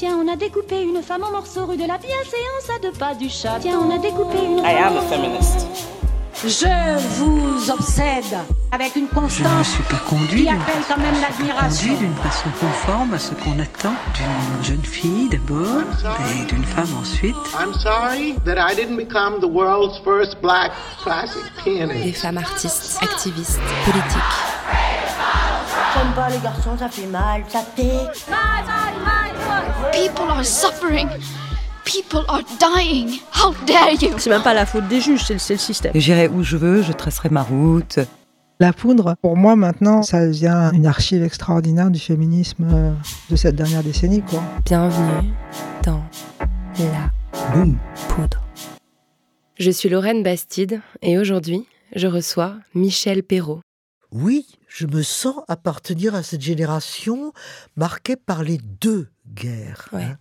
Tiens, on a découpé une femme en morceaux rue de la bienséance à deux pas du chat. Tiens, on a découpé une I am a feminist. Je vous obsède avec une Je ne constance suis pas conduit qui appelle quand même l'admiration. conduit d'une façon conforme à ce qu'on attend d'une jeune fille d'abord et d'une femme ensuite. I'm sorry that I didn't become the world's first black classic Des pianist. femmes artistes, activistes, politiques. J'aime pas les garçons, ça fait mal, ça pique. People are suffering. People are dying. How dare you? C'est même pas la faute des juges, c'est le, système. J'irai où je veux, je tracerai ma route. La poudre, pour moi maintenant, ça devient une archive extraordinaire du féminisme euh, de cette dernière décennie. Quoi. Bienvenue dans La Boum. Poudre. Je suis Lorraine Bastide et aujourd'hui, je reçois Michel Perrault. Oui, je me sens appartenir à cette génération marquée par les deux guerres. Ouais. hein.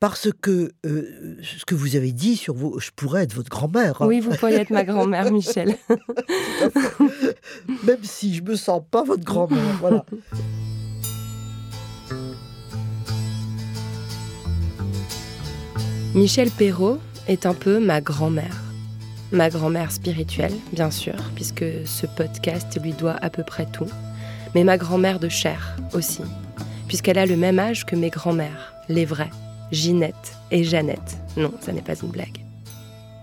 Parce que euh, ce que vous avez dit sur vous, je pourrais être votre grand-mère. hein. Oui, vous pourriez être ma grand-mère, Michel. Même si je me sens pas votre grand-mère. voilà. Michel Perrault est un peu ma grand-mère. Ma grand-mère spirituelle, bien sûr, puisque ce podcast lui doit à peu près tout. Mais ma grand-mère de chair aussi, puisqu'elle a le même âge que mes grands-mères, les vraies, Ginette et Jeannette. Non, ça n'est pas une blague.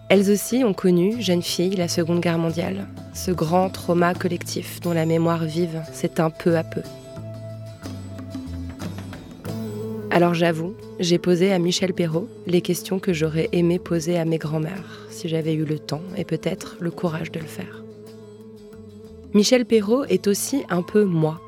Elles aussi ont connu, jeunes filles, la Seconde Guerre mondiale, ce grand trauma collectif dont la mémoire vive s'éteint peu à peu. Alors j'avoue, j'ai posé à Michel Perrault les questions que j'aurais aimé poser à mes grands-mères, si j'avais eu le temps et peut-être le courage de le faire. Michel Perrault est aussi un peu moi.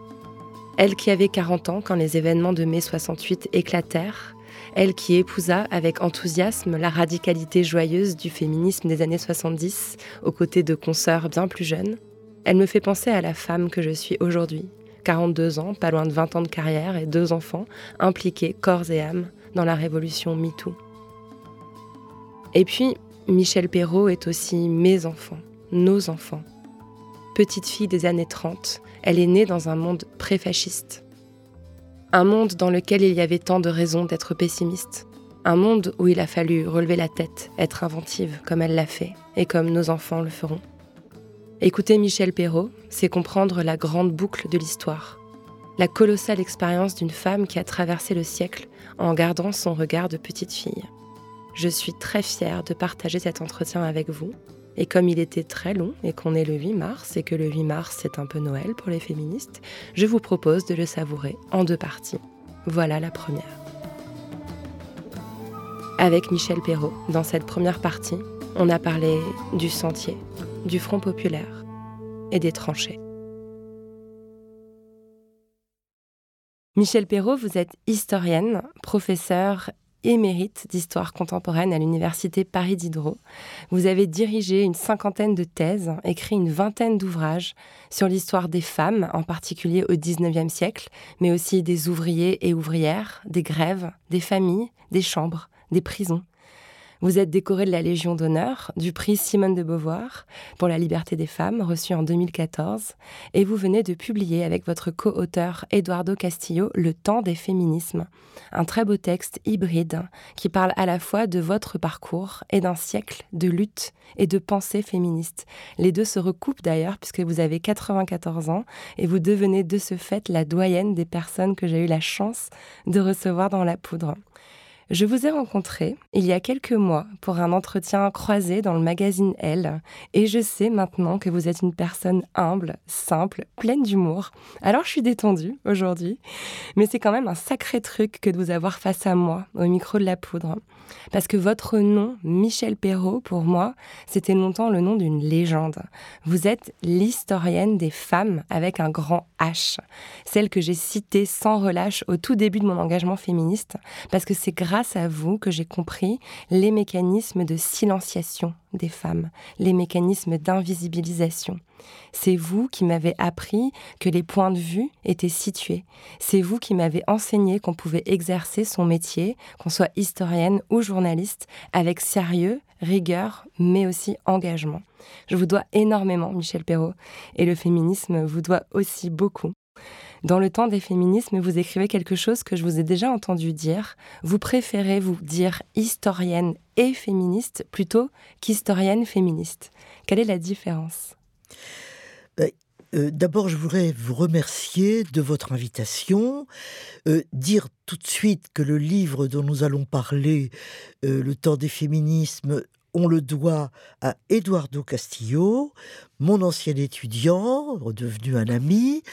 Elle qui avait 40 ans quand les événements de mai 68 éclatèrent, elle qui épousa avec enthousiasme la radicalité joyeuse du féminisme des années 70 aux côtés de consoeurs bien plus jeunes, elle me fait penser à la femme que je suis aujourd'hui, 42 ans, pas loin de 20 ans de carrière et deux enfants, impliqués corps et âme dans la révolution MeToo. Et puis, Michel Perrault est aussi mes enfants, nos enfants. Petite fille des années 30, elle est née dans un monde pré-fasciste. Un monde dans lequel il y avait tant de raisons d'être pessimiste. Un monde où il a fallu relever la tête, être inventive comme elle l'a fait et comme nos enfants le feront. Écouter Michel Perrault, c'est comprendre la grande boucle de l'histoire. La colossale expérience d'une femme qui a traversé le siècle en gardant son regard de petite fille. Je suis très fière de partager cet entretien avec vous. Et comme il était très long et qu'on est le 8 mars et que le 8 mars c'est un peu Noël pour les féministes, je vous propose de le savourer en deux parties. Voilà la première. Avec Michel Perrault, dans cette première partie, on a parlé du sentier, du Front populaire et des tranchées. Michel Perrault, vous êtes historienne, professeure émérite d'histoire contemporaine à l'université Paris Diderot. Vous avez dirigé une cinquantaine de thèses, écrit une vingtaine d'ouvrages sur l'histoire des femmes, en particulier au XIXe siècle, mais aussi des ouvriers et ouvrières, des grèves, des familles, des chambres, des prisons. Vous êtes décoré de la Légion d'honneur, du prix Simone de Beauvoir pour la liberté des femmes, reçu en 2014, et vous venez de publier avec votre co-auteur Eduardo Castillo Le temps des féminismes, un très beau texte hybride qui parle à la fois de votre parcours et d'un siècle de lutte et de pensée féministe. Les deux se recoupent d'ailleurs puisque vous avez 94 ans et vous devenez de ce fait la doyenne des personnes que j'ai eu la chance de recevoir dans la poudre. Je vous ai rencontré il y a quelques mois pour un entretien croisé dans le magazine Elle, et je sais maintenant que vous êtes une personne humble, simple, pleine d'humour. Alors je suis détendue aujourd'hui, mais c'est quand même un sacré truc que de vous avoir face à moi, au micro de la poudre. Parce que votre nom, Michel Perrault, pour moi, c'était longtemps le nom d'une légende. Vous êtes l'historienne des femmes avec un grand H, celle que j'ai citée sans relâche au tout début de mon engagement féministe, parce que c'est grâce à vous que j'ai compris les mécanismes de silenciation des femmes, les mécanismes d'invisibilisation. C'est vous qui m'avez appris que les points de vue étaient situés. C'est vous qui m'avez enseigné qu'on pouvait exercer son métier, qu'on soit historienne ou journaliste, avec sérieux, rigueur, mais aussi engagement. Je vous dois énormément, Michel Perrault, et le féminisme vous doit aussi beaucoup. Dans le temps des féminismes, vous écrivez quelque chose que je vous ai déjà entendu dire. Vous préférez vous dire historienne et féministe plutôt qu'historienne féministe. Quelle est la différence? Ben, euh, D'abord, je voudrais vous remercier de votre invitation, euh, dire tout de suite que le livre dont nous allons parler, euh, Le temps des féminismes, on le doit à Eduardo Castillo, mon ancien étudiant, redevenu un ami.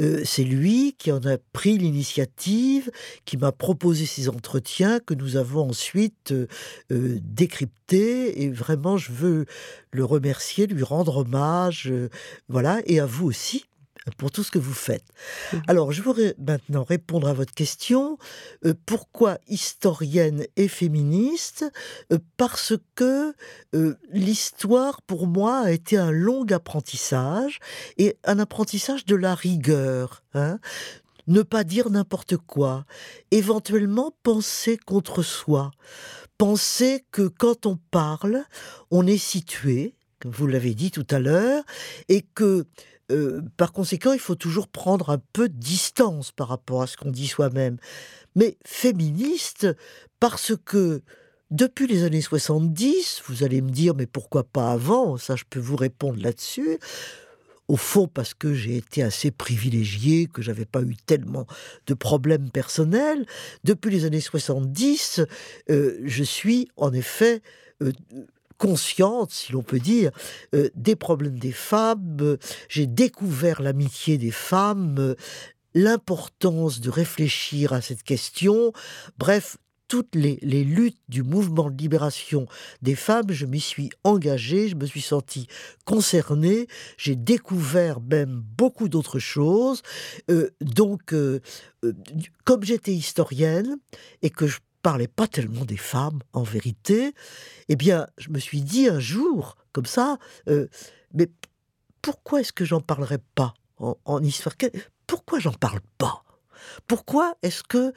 Euh, c'est lui qui en a pris l'initiative, qui m'a proposé ces entretiens que nous avons ensuite euh, euh, décryptés. Et vraiment, je veux le remercier, lui rendre hommage. voilà, et à vous aussi pour tout ce que vous faites. Mmh. Alors, je voudrais maintenant répondre à votre question. Euh, pourquoi historienne et féministe? Euh, Parce que euh, l'histoire, pour moi, a été un long apprentissage et un apprentissage de la rigueur. Hein. ne pas dire n'importe quoi, éventuellement penser contre soi, penser que quand on parle, on est situé, comme vous l'avez dit tout à l'heure, et que euh, par conséquent, il faut toujours prendre un peu de distance par rapport à ce qu'on dit soi-même. Mais féministe, parce que depuis les années 70, vous allez me dire, mais pourquoi pas avant? Ça, je peux vous répondre là-dessus. Au fond, parce que j'ai été assez privilégié, que j'avais pas eu tellement de problèmes personnels. Depuis les années 70, euh, je suis en effet euh, consciente, si l'on peut dire, euh, des problèmes des femmes. J'ai découvert l'amitié des femmes, l'importance de réfléchir à cette question. Bref, toutes les, luttes du mouvement de libération des femmes, je m'y suis engagée, je me suis sentie concernée, j'ai découvert même beaucoup d'autres choses. Euh, donc, euh, comme j'étais historienne et que je parlais pas tellement des femmes, en vérité, eh bien, je me suis dit un jour, comme ça, euh, mais pourquoi est-ce que j'en parlerai pas en, histoire Pourquoi j'en parle pas? Pourquoi est-ce que,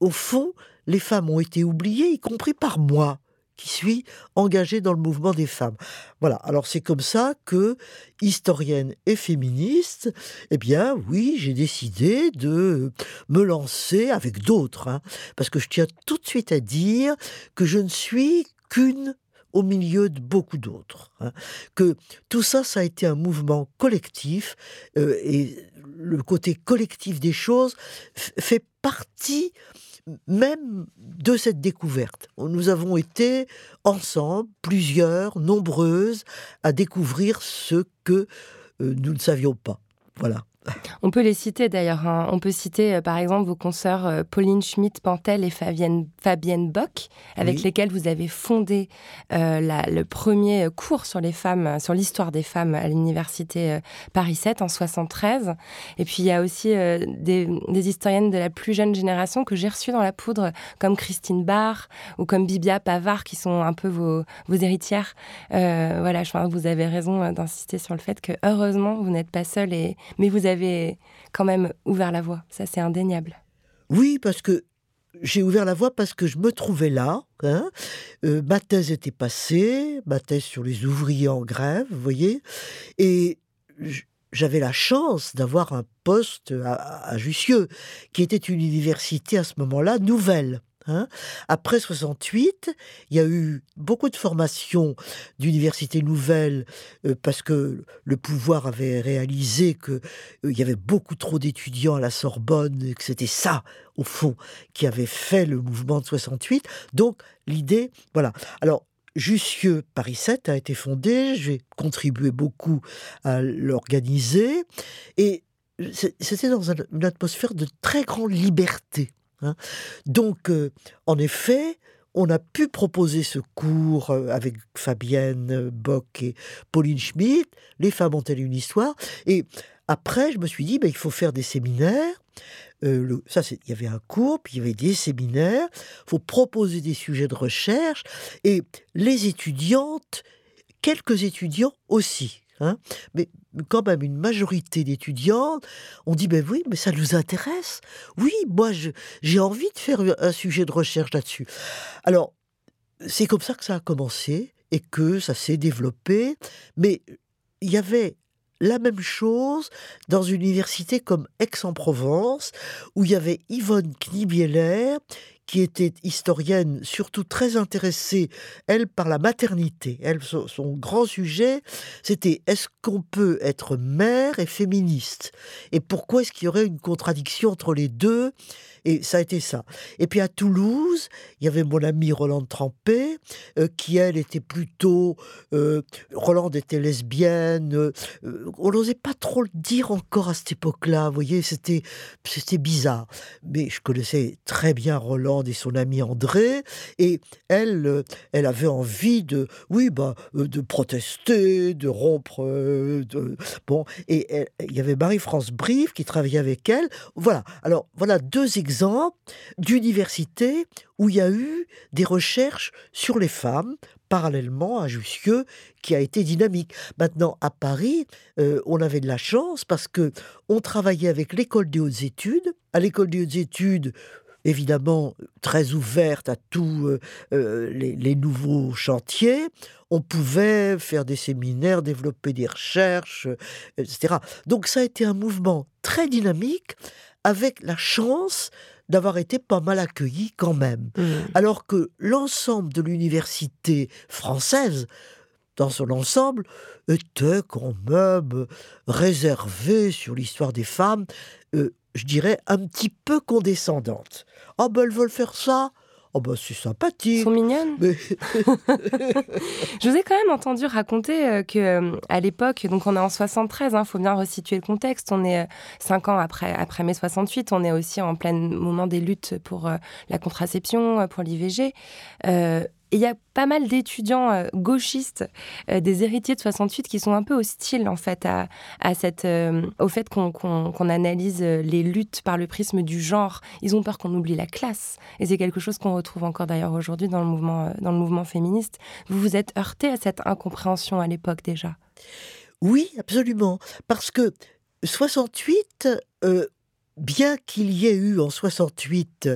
au fond, les femmes ont été oubliées, y compris par moi? Qui suis engagée dans le mouvement des femmes. Voilà, alors c'est comme ça que, historienne et féministe, eh bien oui, j'ai décidé de me lancer avec d'autres, hein, parce que je tiens tout de suite à dire que je ne suis qu'une au milieu de beaucoup d'autres. Hein, que tout ça, ça a été un mouvement collectif, euh, et le côté collectif des choses fait partie même de cette découverte. Nous avons été ensemble, plusieurs, nombreuses, à découvrir ce que euh, nous ne savions pas. Voilà. On peut les citer d'ailleurs. Hein. On peut citer euh, par exemple vos consoeurs euh, Pauline Schmidt-Pantel et Fabienne, Fabienne Bock, avec lesquelles vous avez fondé euh, le premier cours sur les femmes, sur l'histoire des femmes à l'université Paris 7 en 73. Et puis il y a aussi des, historiennes de la plus jeune génération que j'ai reçues dans la poudre, comme Christine Barr ou comme Bibia Pavard, qui sont un peu vos, vos héritières. voilà, je pense que vous avez raison d'insister sur le fait que heureusement vous n'êtes pas seule, et, mais vous avez quand même ouvert la voie. Ça, c'est indéniable. Oui, parce que j'ai ouvert la voie parce que je me trouvais là. Hein. Euh, ma thèse était passée, ma thèse sur les ouvriers en grève, vous voyez. Et j'avais la chance d'avoir un poste à, à, Jussieu, qui était une université à ce moment-là nouvelle. Hein. Après 68, il y a eu beaucoup de formations d'universités nouvelles euh, parce que le pouvoir avait réalisé qu'il euh, y avait beaucoup trop d'étudiants à la Sorbonne et que c'était ça, au fond, qui avait fait le mouvement de 68. Donc l'idée, voilà. Alors Jussieu Paris 7 a été fondé, j'ai contribué beaucoup à l'organiser et c'était dans une atmosphère de très grande liberté. Hein. Donc, euh, en effet, on a pu proposer ce cours euh, avec Fabienne euh, Bock et Pauline Schmidt. Les femmes ont-elles une histoire Et après, je me suis dit, ben, il faut faire des séminaires. ça, il y avait un cours, puis il y avait des séminaires. Il faut proposer des sujets de recherche. Et les étudiantes, quelques étudiants aussi. Hein. mais quand même une majorité d'étudiants ont dit ben oui, mais ça nous intéresse. Oui, moi j'ai envie de faire un sujet de recherche là-dessus. Alors c'est comme ça que ça a commencé et que ça s'est développé. Mais il y avait la même chose dans une université comme Aix-en-Provence, où il y avait Yvonne Knibieler, qui était historienne, surtout très intéressée, elle, par la maternité. Elle, son, grand sujet, c'était est-ce qu'on peut être mère et féministe? Et pourquoi est-ce qu'il y aurait une contradiction entre les deux? Et ça a été ça. Et puis à Toulouse, il y avait mon ami Roland Trampé, euh, qui elle était plutôt. Euh, Roland était lesbienne. Euh, on n'osait pas trop le dire encore à cette époque-là. Vous voyez, c'était bizarre. Mais je connaissais très bien Roland et son ami André, et elle, elle avait envie de, oui, bah, de protester, de rompre. De, bon, et il y avait Marie-France Brive qui travaillait avec elle. Voilà. Alors voilà deux exemples d'universités où il y a eu des recherches sur les femmes, parallèlement à Jussieu, qui a été dynamique. Maintenant, à Paris, euh, on avait de la chance parce que on travaillait avec l'école des hautes études. À l'école des hautes études, évidemment très ouverte à tous euh, euh, les, les, nouveaux chantiers. On pouvait faire des séminaires, développer des recherches, etc. Donc ça a été un mouvement très dynamique avec la chance d'avoir été pas mal accueilli quand même. Mmh. Alors que l'ensemble de l'université française, dans son ensemble, était quand même réservé sur l'histoire des femmes, euh, je dirais un petit peu condescendante. Ah oh, ben elles veulent faire ça Oh bah c'est sympathique. Elles sont mignonnes. je vous ai quand même entendu raconter qu'à euh, que euh, à l'époque, donc on est en 73, il hein, faut bien resituer le contexte. On est euh, cinq ans après après mai 68, on est aussi en plein moment des luttes pour la contraception, pour l'IVG il y a pas mal d'étudiants euh, gauchistes, euh, des héritiers de 68, qui sont un peu hostiles en fait à, cette, euh, au fait qu'on analyse les luttes par le prisme du genre. Ils ont peur qu'on oublie la classe, et c'est quelque chose qu'on retrouve encore d'ailleurs aujourd'hui dans le mouvement dans le mouvement féministe. Vous vous êtes heurté à cette incompréhension à l'époque déjà? Oui, absolument, parce que 68, bien qu'il y ait eu en 68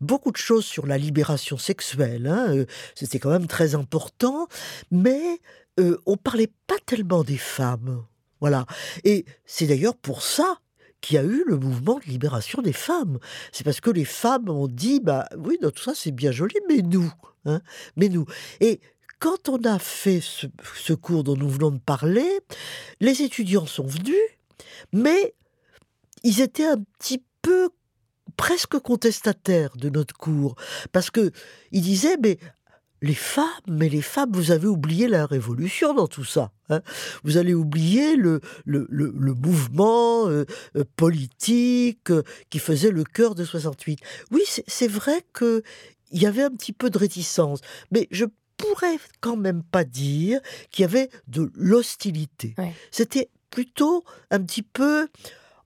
beaucoup de choses sur la libération sexuelle, hein, euh, c'était quand même très important, mais euh, on parlait pas tellement des femmes. Voilà. Et c'est d'ailleurs pour ça qu'il y a eu le mouvement de libération des femmes. C'est parce que les femmes ont dit, bah oui, tout ça c'est bien joli, mais nous, hein, mais nous. Et quand on a fait ce, ce cours dont nous venons de parler, les étudiants sont venus, mais ils étaient un petit peu presque contestataires de notre cours, parce que ils disaient mais les femmes, mais les femmes, vous avez oublié la révolution dans tout ça. Hein. vous allez oublier le, le, le, mouvement euh, euh, politique euh, qui faisait le cœur de 68. Oui, c'est vrai qu'il y avait un petit peu de réticence, mais je pourrais quand même pas dire qu'il y avait de l'hostilité. C'était plutôt un petit peu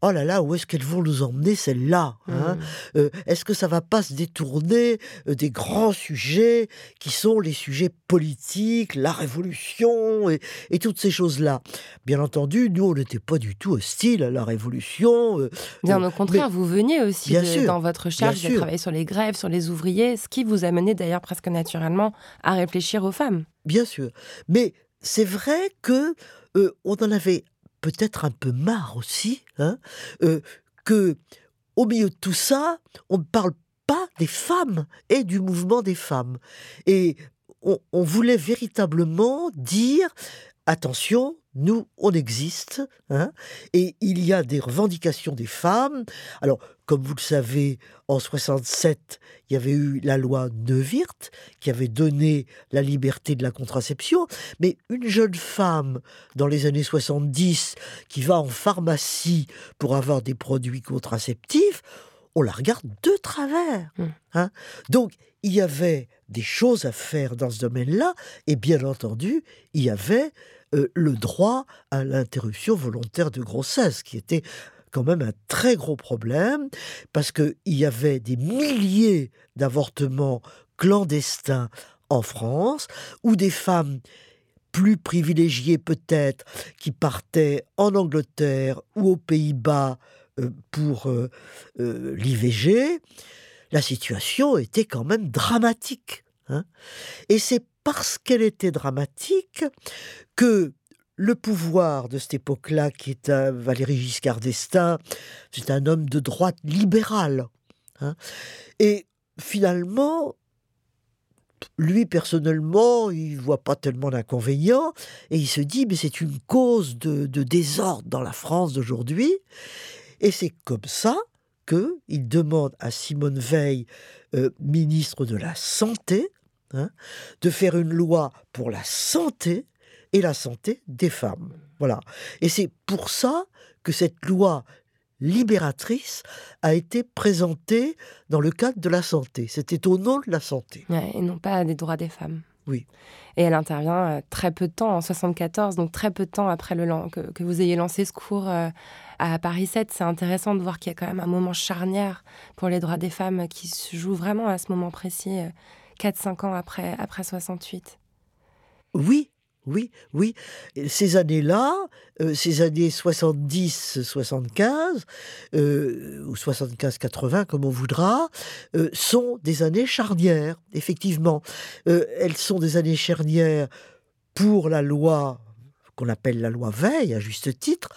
oh là là, où est-ce qu'elles vont nous emmener celles-là hein mmh. euh, Est-ce que ça va pas se détourner euh, des grands sujets qui sont les sujets politiques, la révolution et, toutes ces choses-là? Bien entendu, nous, on n'était pas du tout hostile à la révolution. Euh, bien au contraire, vous veniez aussi dans votre recherche, avez travaillé sur les grèves, sur les ouvriers, ce qui vous a mené d'ailleurs presque naturellement à réfléchir aux femmes. Bien sûr. Mais c'est vrai que on en avait peut-être un peu marre aussi, hein, euh, que au milieu de tout ça, on ne parle pas des femmes et du mouvement des femmes. Et on, on voulait véritablement dire attention, nous, on existe, hein, et il y a des revendications des femmes. Alors, comme vous le savez, en 67, il y avait eu la loi Neuwirth qui avait donné la liberté de la contraception, mais une jeune femme dans les années 70 qui va en pharmacie pour avoir des produits contraceptifs, on la regarde de travers. Mmh. Hein. Donc, il y avait des choses à faire dans ce domaine-là, et bien entendu, il y avait euh, le droit à l'interruption volontaire de grossesse, qui était quand même un très gros problème, parce qu'il y avait des milliers d'avortements clandestins en France, où des femmes plus privilégiées peut-être, qui partaient en Angleterre ou aux Pays-Bas pour euh, l'IVG, la situation était quand même dramatique. Hein. Et c'est parce qu'elle était dramatique que le pouvoir de cette époque-là, qui est un Valéry Giscard d'Estaing, c'est un homme de droite libéral. Hein. Et finalement, lui personnellement, il voit pas tellement d'inconvénients et il se dit mais c'est une cause de, désordre dans la France d'aujourd'hui. Et c'est comme ça que il demande à Simone Veil, euh, ministre de la Santé, hein, de faire une loi pour la santé et la santé des femmes. Voilà. Et c'est pour ça que cette loi libératrice a été présentée dans le cadre de la santé. C'était au nom de la santé. et non pas des droits des femmes. Oui. Et elle intervient euh, très peu de temps, en 74, donc très peu de temps après le que, que vous ayez lancé ce cours euh, à Paris 7. C'est intéressant de voir qu'il y a quand même un moment charnière pour les droits des femmes qui se joue vraiment à ce moment précis, 4-5 euh, ans après, après 68. Oui, oui, oui. Ces années-là, euh, ces années 70-75, euh, ou 75-80, comme on voudra, euh, sont des années charnières, effectivement. elles sont des années charnières pour la loi qu'on appelle la loi Veil, à juste titre,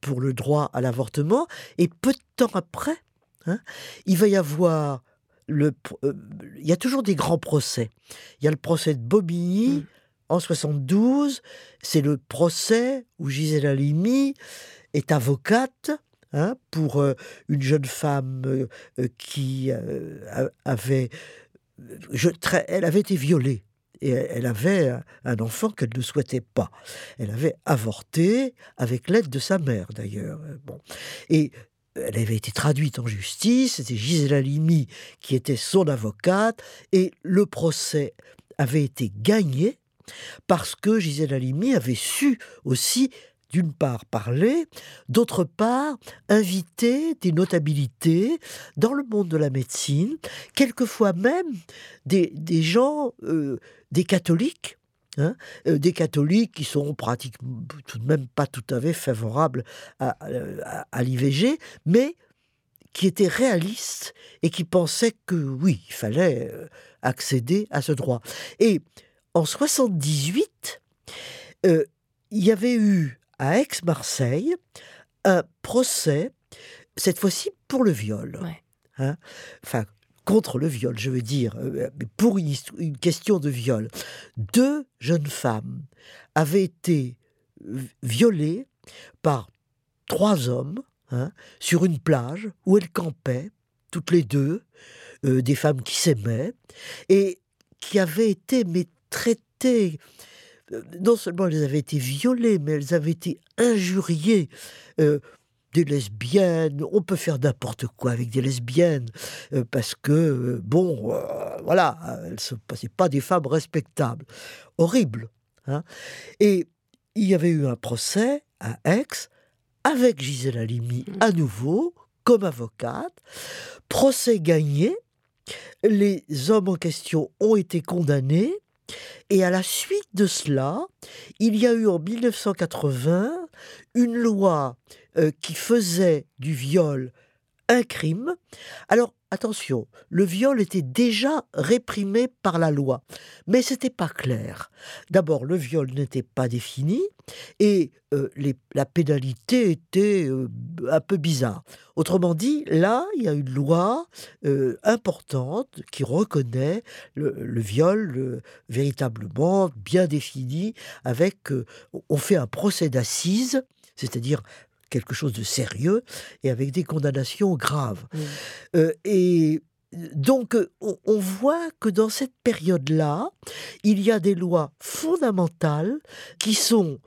pour le droit à l'avortement, et peu de temps après, hein, il va y avoir le, il y a toujours des grands procès. Il y a le procès de Bobigny, mmh en 72, c'est le procès où Gisèle Halimi est avocate hein, pour euh, une jeune femme euh, euh, qui avait, je, elle avait été violée et elle avait un enfant qu'elle ne souhaitait pas. Elle avait avorté avec l'aide de sa mère d'ailleurs. Bon. Et elle avait été traduite en justice, c'était Gisèle Halimi qui était son avocate, et le procès avait été gagné parce que Gisèle Halimi avait su aussi d'une part parler, d'autre part inviter des notabilités dans le monde de la médecine, quelquefois même des, gens, euh, des catholiques, hein, euh, des catholiques qui sont pratiquement tout de même pas tout à fait favorables à, à l'IVG, mais qui étaient réalistes et qui pensaient que oui, il fallait euh, accéder à ce droit. Et en 78, euh, il y avait eu à Aix-Marseille un procès, cette fois-ci pour le viol. Hein? enfin, contre le viol, je veux dire, euh, pour une, question de viol. Deux jeunes femmes avaient été violées par trois hommes hein, sur une plage où elles campaient, toutes les deux, euh, des femmes qui s'aimaient, et qui avaient été traitées. Euh, non seulement elles avaient été violées, mais elles avaient été injuriées. Euh, des lesbiennes, on peut faire n'importe quoi avec des lesbiennes, euh, parce que, bon, voilà, elles ne passaient pas des femmes respectables. Horrible. Hein Et il y avait eu un procès à Aix avec Gisèle Halimi mmh. à nouveau, comme avocate. Procès gagné. Les hommes en question ont été condamnés et à la suite de cela, il y a eu en 1980 une loi euh, qui faisait du viol crime. Alors attention, le viol était déjà réprimé par la loi, mais c'était pas clair. D'abord, le viol n'était pas défini et euh, la pénalité était euh, un peu bizarre. Autrement dit, là, il y a une loi euh, importante qui reconnaît le, viol véritablement bien défini, avec on fait un procès d'assises, c'est-à-dire quelque chose de sérieux et avec des condamnations graves. Euh, et donc, on, voit que dans cette période-là, il y a des lois fondamentales qui sont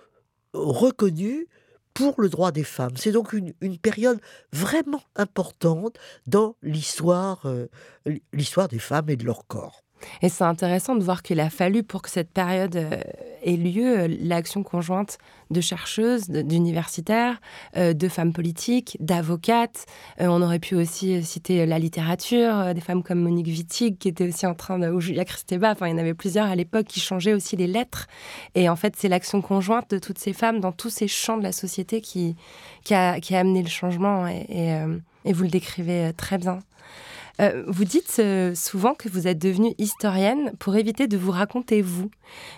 reconnues pour le droit des femmes. C'est donc une, période vraiment importante dans l'histoire, euh, l'histoire des femmes et de leur corps. Et c'est intéressant de voir qu'il a fallu pour que cette période euh, ait lieu euh, l'action conjointe de chercheuses, d'universitaires, euh, de femmes politiques, d'avocates. On aurait pu aussi citer la littérature, des femmes comme Monique Wittig qui était aussi en train de... ou Julia Kristeva, enfin il y en avait plusieurs à l'époque qui changeaient aussi les lettres. Et en fait c'est l'action conjointe de toutes ces femmes dans tous ces champs de la société qui, a, amené le changement et vous le décrivez très bien. Euh, vous dites euh, souvent que vous êtes devenue historienne pour éviter de vous raconter vous.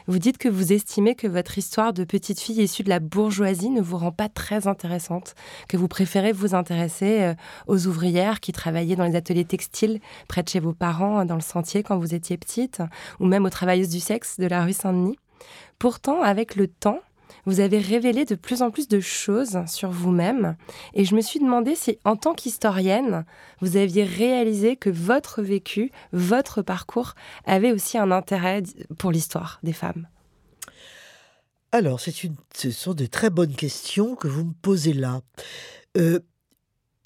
Vous dites que vous estimez que votre histoire de petite fille issue de la bourgeoisie ne vous rend pas très intéressante, que vous préférez vous intéresser euh, aux ouvrières qui travaillaient dans les ateliers textiles près de chez vos parents, dans le sentier quand vous étiez petite, ou même aux travailleuses du sexe de la rue Saint-Denis. Pourtant, avec le temps, vous avez révélé de plus en plus de choses sur vous-même. Et je me suis demandé si, en tant qu'historienne, vous aviez réalisé que votre vécu, votre parcours avait aussi un intérêt pour l'histoire des femmes. Alors, une, ce sont de très bonnes questions que vous me posez là. Euh,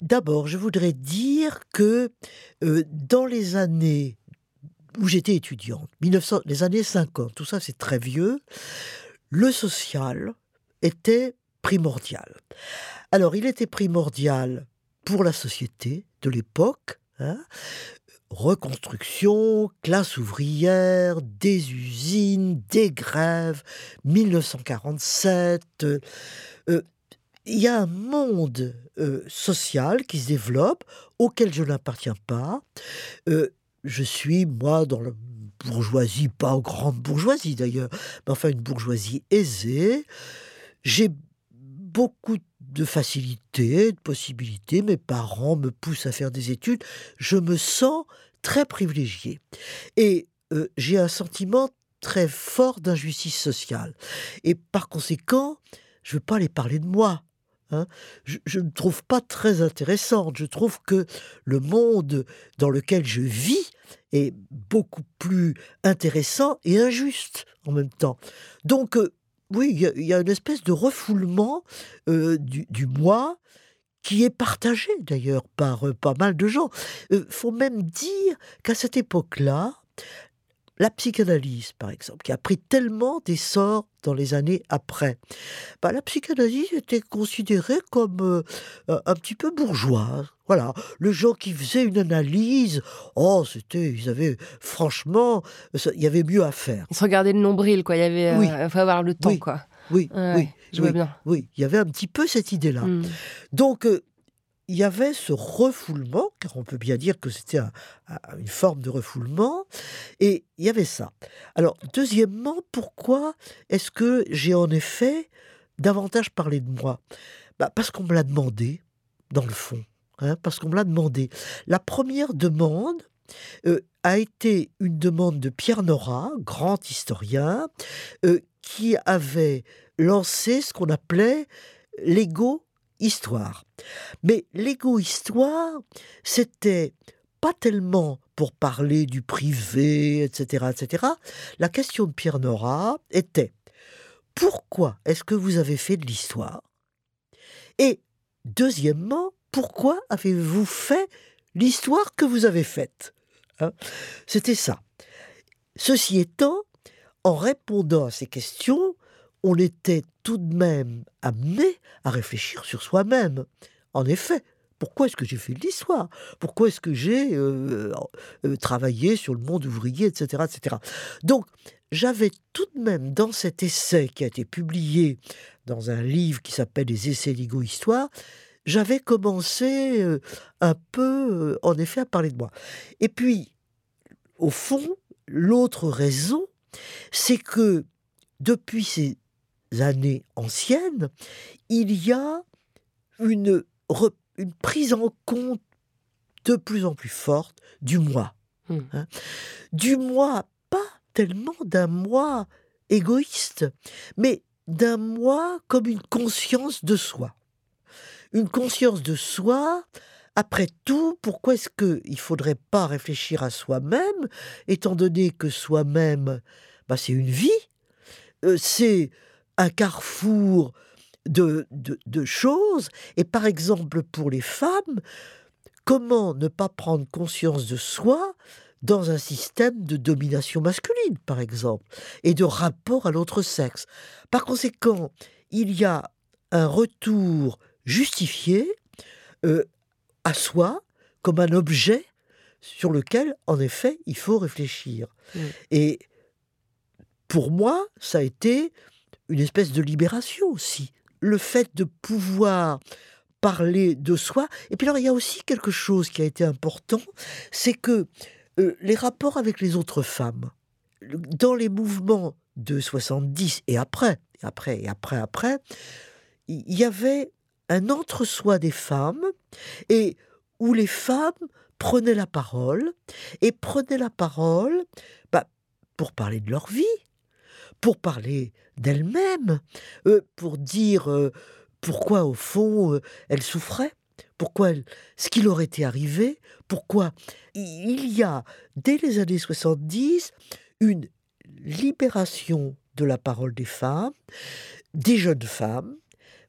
d'abord, je voudrais dire que euh, dans les années où j'étais étudiante, 1900, les années 50, tout ça c'est très vieux, le social était primordial. Alors, il était primordial pour la société de l'époque, hein, reconstruction, classe ouvrière, des usines, des grèves, 1947. Euh, euh, il y a un monde euh, social qui se développe, auquel je n'appartiens pas. je suis, moi, dans le bourgeoisie, pas grande bourgeoisie d'ailleurs, mais enfin une bourgeoisie aisée. J'ai beaucoup de facilité, de possibilités. Mes parents me poussent à faire des études. Je me sens très privilégié. Et euh, j'ai un sentiment très fort d'injustice sociale. Et par conséquent, je ne veux pas les parler de moi. Hein. Je ne trouve pas très intéressante. Je trouve que le monde dans lequel je vis est beaucoup plus intéressant et injuste en même temps. Donc, euh, oui, il y, a une espèce de refoulement euh, du, moi qui est partagé d'ailleurs par euh, pas mal de gens. Il faut même dire qu'à cette époque-là, la psychanalyse, par exemple, qui a pris tellement d'essor dans les années après, bah, la psychanalyse était considérée comme euh, un petit peu bourgeoise. Voilà, le gens qui faisaient une analyse, oh, c'était, ils avaient, franchement, il y avait mieux à faire. Ils se regardaient le nombril, quoi. Il y avait, oui. Euh, faut avoir le temps, quoi. Oui, oui, je vois bien. Oui, il y avait un petit peu cette idée-là. Hmm. Donc, euh, il y avait ce refoulement, car on peut bien dire que c'était une forme de refoulement, et il y avait ça. Alors, deuxièmement, pourquoi est-ce que j'ai en effet davantage parlé de moi? Bah, Parce qu'on me l'a demandé, dans le fond, hein, parce qu'on me l'a demandé. La première demande euh, a été une demande de Pierre Nora, grand historien, euh, qui avait lancé ce qu'on appelait l'ego histoire. Mais l'égo-histoire, c'était pas tellement pour parler du privé, etc., etc. La question de Pierre Nora était pourquoi est-ce que vous avez fait de l'histoire? Et deuxièmement, pourquoi avez-vous fait l'histoire que vous avez faite? Hein? C'était ça. Ceci étant, en répondant à ces questions, on était tout de même amené à réfléchir sur soi-même. En effet, pourquoi est-ce que j'ai fait de l'histoire? Pourquoi est-ce que j'ai euh, euh, travaillé sur le monde ouvrier, etc. etc. Donc, j'avais tout de même dans cet essai qui a été publié dans un livre qui s'appelle Les essais d'Ego-Histoire, j'avais commencé euh, un peu, en effet, à parler de moi. Et puis, au fond, l'autre raison, c'est que depuis ces années anciennes, il y a une, une prise en compte de plus en plus forte du moi. Hmm. Hein. Du moi, pas tellement d'un moi égoïste, mais d'un moi comme une conscience de soi. Une conscience de soi, après tout, pourquoi est-ce qu'il ne faudrait pas réfléchir à soi-même, étant donné que soi-même, bah, c'est une vie, euh, c'est un carrefour de, de, choses. Et par exemple, pour les femmes, comment ne pas prendre conscience de soi dans un système de domination masculine, par exemple, et de rapport à l'autre sexe? Par conséquent, il y a un retour justifié euh, à soi comme un objet sur lequel, en effet, il faut réfléchir. Et pour moi, ça a été une espèce de libération aussi. Le fait de pouvoir parler de soi. Et puis alors, il y a aussi quelque chose qui a été important, c'est que euh, les rapports avec les autres femmes, dans les mouvements de 70 et après, et après, et après, après, il y avait un entre-soi des femmes et où les femmes prenaient la parole et prenaient la parole bah, pour parler de leur vie, pour parler d'elles-mêmes, euh, pour dire euh, pourquoi au fond elles souffraient pourquoi ce qui leur était arrivé, pourquoi il y a, dès les années 70, une libération de la parole des femmes, des jeunes femmes.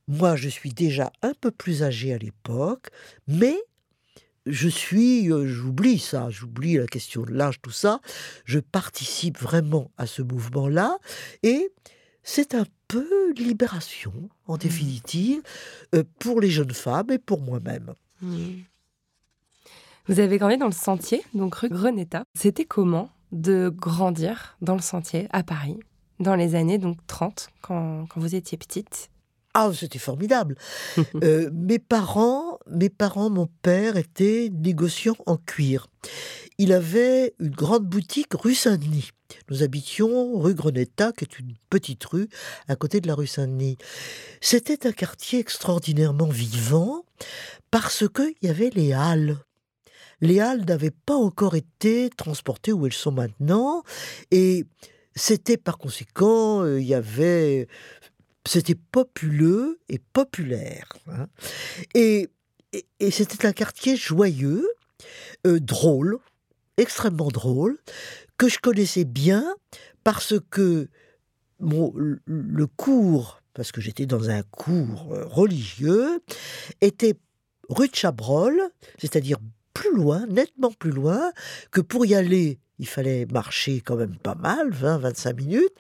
Moi, je suis déjà un peu plus âgée à l'époque, mais je suis, euh, j'oublie ça, j'oublie la question de l'âge, tout ça. Je participe vraiment à ce mouvement-là et c'est un peu libération, en mmh. définitive, euh, pour les jeunes femmes et pour moi-même. Mmh. Vous avez grandi dans le Sentier, donc rue Greneta. C'était comment de grandir dans le Sentier à Paris dans les années donc 30 quand, quand vous étiez petite? Ah, c'était formidable. Euh, mes parents, mes parents, mon père était négociant en cuir. Il avait une grande boutique rue Saint-Denis. Nous habitions rue Greneta, qui est une petite rue à côté de la rue Saint-Denis. C'était un quartier extraordinairement vivant parce qu'il y avait les halles. Les halles n'avaient pas encore été transportées où elles sont maintenant et c'était par conséquent, euh, il y avait c'était populeux et populaire. Hein. Et, c'était un quartier joyeux, euh, drôle, extrêmement drôle, que je connaissais bien parce que mon, le cours, parce que j'étais dans un cours euh, religieux, était rue de Chabrol, c'est-à-dire plus loin, nettement plus loin, que pour y aller, il fallait marcher quand même pas mal, 20-25 minutes,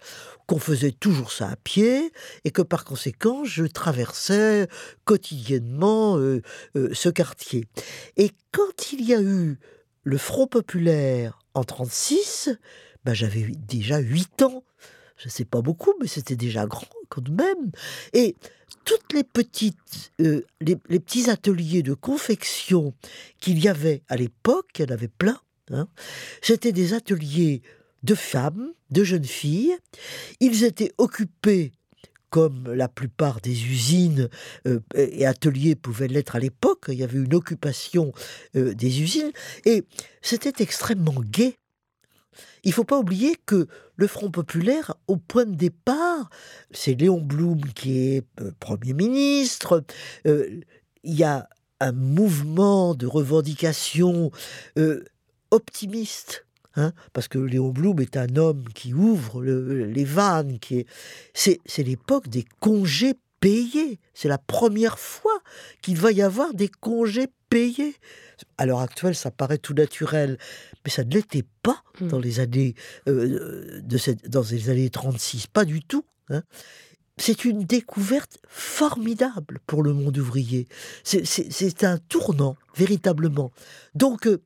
qu'on faisait toujours ça à pied, et que par conséquent, je traversais quotidiennement euh, euh, ce quartier. Et quand il y a eu le Front populaire en 36, ben j'avais déjà 8 ans. Je ne sais pas beaucoup, mais c'était déjà grand quand même. Et toutes les petites, euh, les, petits ateliers de confection qu'il y avait à l'époque, il y en avait plein, hein, c'était des ateliers de femmes, de jeunes filles. Ils étaient occupés comme la plupart des usines euh, et ateliers pouvaient l'être à l'époque, il y avait une occupation euh, des usines, et c'était extrêmement gai. Il ne faut pas oublier que le Front populaire, au point de départ, c'est Léon Blum qui est euh, Premier ministre, il y a un mouvement de revendication optimiste Hein, parce que Léon Blum est un homme qui ouvre les vannes, qui est... c'est, l'époque des congés payés. C'est la première fois qu'il va y avoir des congés payés. À l'heure actuelle, ça paraît tout naturel, mais ça ne l'était pas mmh. dans les années euh, de cette, dans les années 36, pas du tout. Hein. C'est une découverte formidable pour le monde ouvrier. C'est un tournant, véritablement. Donc, euh,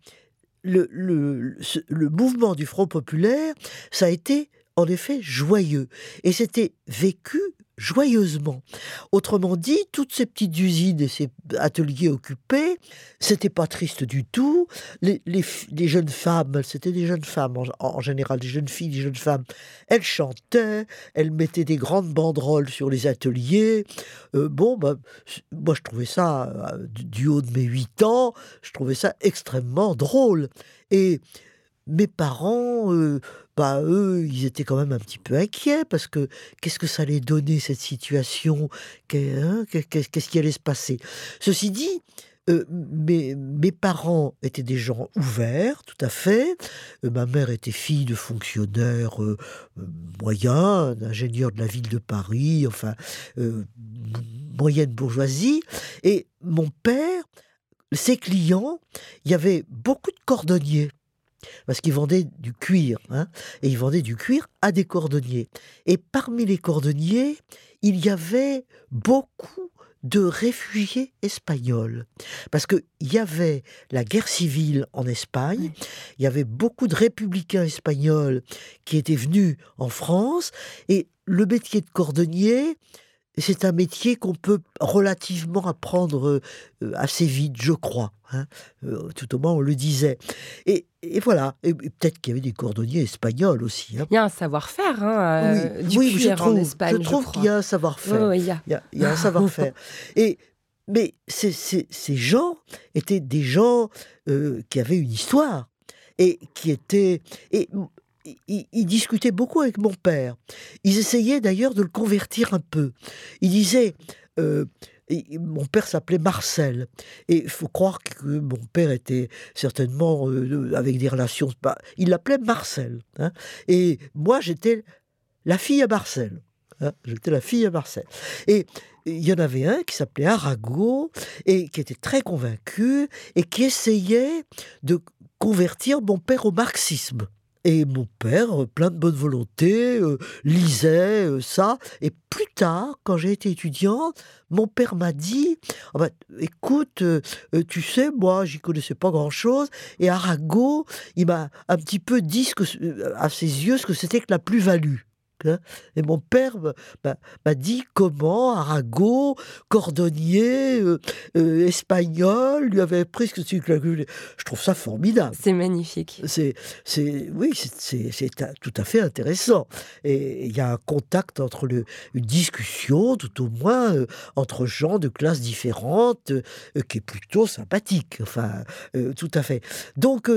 le, le, mouvement du Front populaire, ça a été en effet joyeux. Et c'était vécu joyeusement. Autrement dit, toutes ces petites usines et ces ateliers occupés, c'était pas triste du tout. Les, jeunes femmes, c'était des jeunes femmes en, général, des jeunes filles, des jeunes femmes, elles chantaient, elles mettaient des grandes banderoles sur les ateliers. Euh, bon, bah, moi je trouvais ça, euh, du haut de mes huit ans, je trouvais ça extrêmement drôle. Et mes parents, euh, bah eux, ils étaient quand même un petit peu inquiets parce que qu'est-ce que ça allait donner cette situation? Hein, Qu'est-ce qui allait se passer? Ceci dit, euh, mes, parents étaient des gens ouverts, tout à fait. Euh, ma mère était fille de fonctionnaire moyen, d'ingénieur de la ville de Paris, enfin, moyenne bourgeoisie. Et mon père, ses clients, il y avait beaucoup de cordonniers parce qu'ils vendaient du cuir, hein, et ils vendaient du cuir à des cordonniers. Et parmi les cordonniers, il y avait beaucoup de réfugiés espagnols. Parce qu'il y avait la guerre civile en Espagne, il y avait beaucoup de républicains espagnols qui étaient venus en France, et le métier de cordonnier, c'est un métier qu'on peut relativement apprendre euh, assez vite, je crois. Hein. Euh, tout au moins, on le disait. Et, voilà. Et, peut-être qu'il y avait des cordonniers espagnols aussi. Hein. Il y a un savoir-faire hein, euh, oui, je trouve, je trouve qu'il y a un savoir-faire. il, y a. Il, y a, un savoir-faire. et mais ces, ces, gens étaient des gens qui avaient une histoire et qui étaient et ils, discutaient beaucoup avec mon père. Ils essayaient d'ailleurs de le convertir un peu. Ils disaient, euh, mon père s'appelait Marcel. Et il faut croire que mon père était certainement euh, avec des relations. Il l'appelait Marcel. Hein. Et moi, j'étais la fille à Marcel. Hein. J'étais la fille à Marcel. Et il y en avait un qui s'appelait Arago et qui était très convaincu et qui essayait de convertir mon père au marxisme. Et mon père, plein de bonne volonté, euh, lisait euh, ça. Et plus tard, quand j'ai été étudiante, mon père m'a dit ah bah, Écoute, euh, tu sais, moi, j'y connaissais pas grand-chose. Et Arago, il m'a un petit peu dit à ses yeux ce que c'était que la plus-value. Hein. Et mon père m'a dit comment Arago, cordonnier, euh, euh, espagnol, lui avait appris ce que Je trouve ça formidable. C'est magnifique. C'est, oui, c'est tout à fait intéressant. Et il y a un contact entre le, une discussion, tout au moins, euh, entre gens de classes différentes, qui est plutôt sympathique. Enfin, tout à fait. Donc,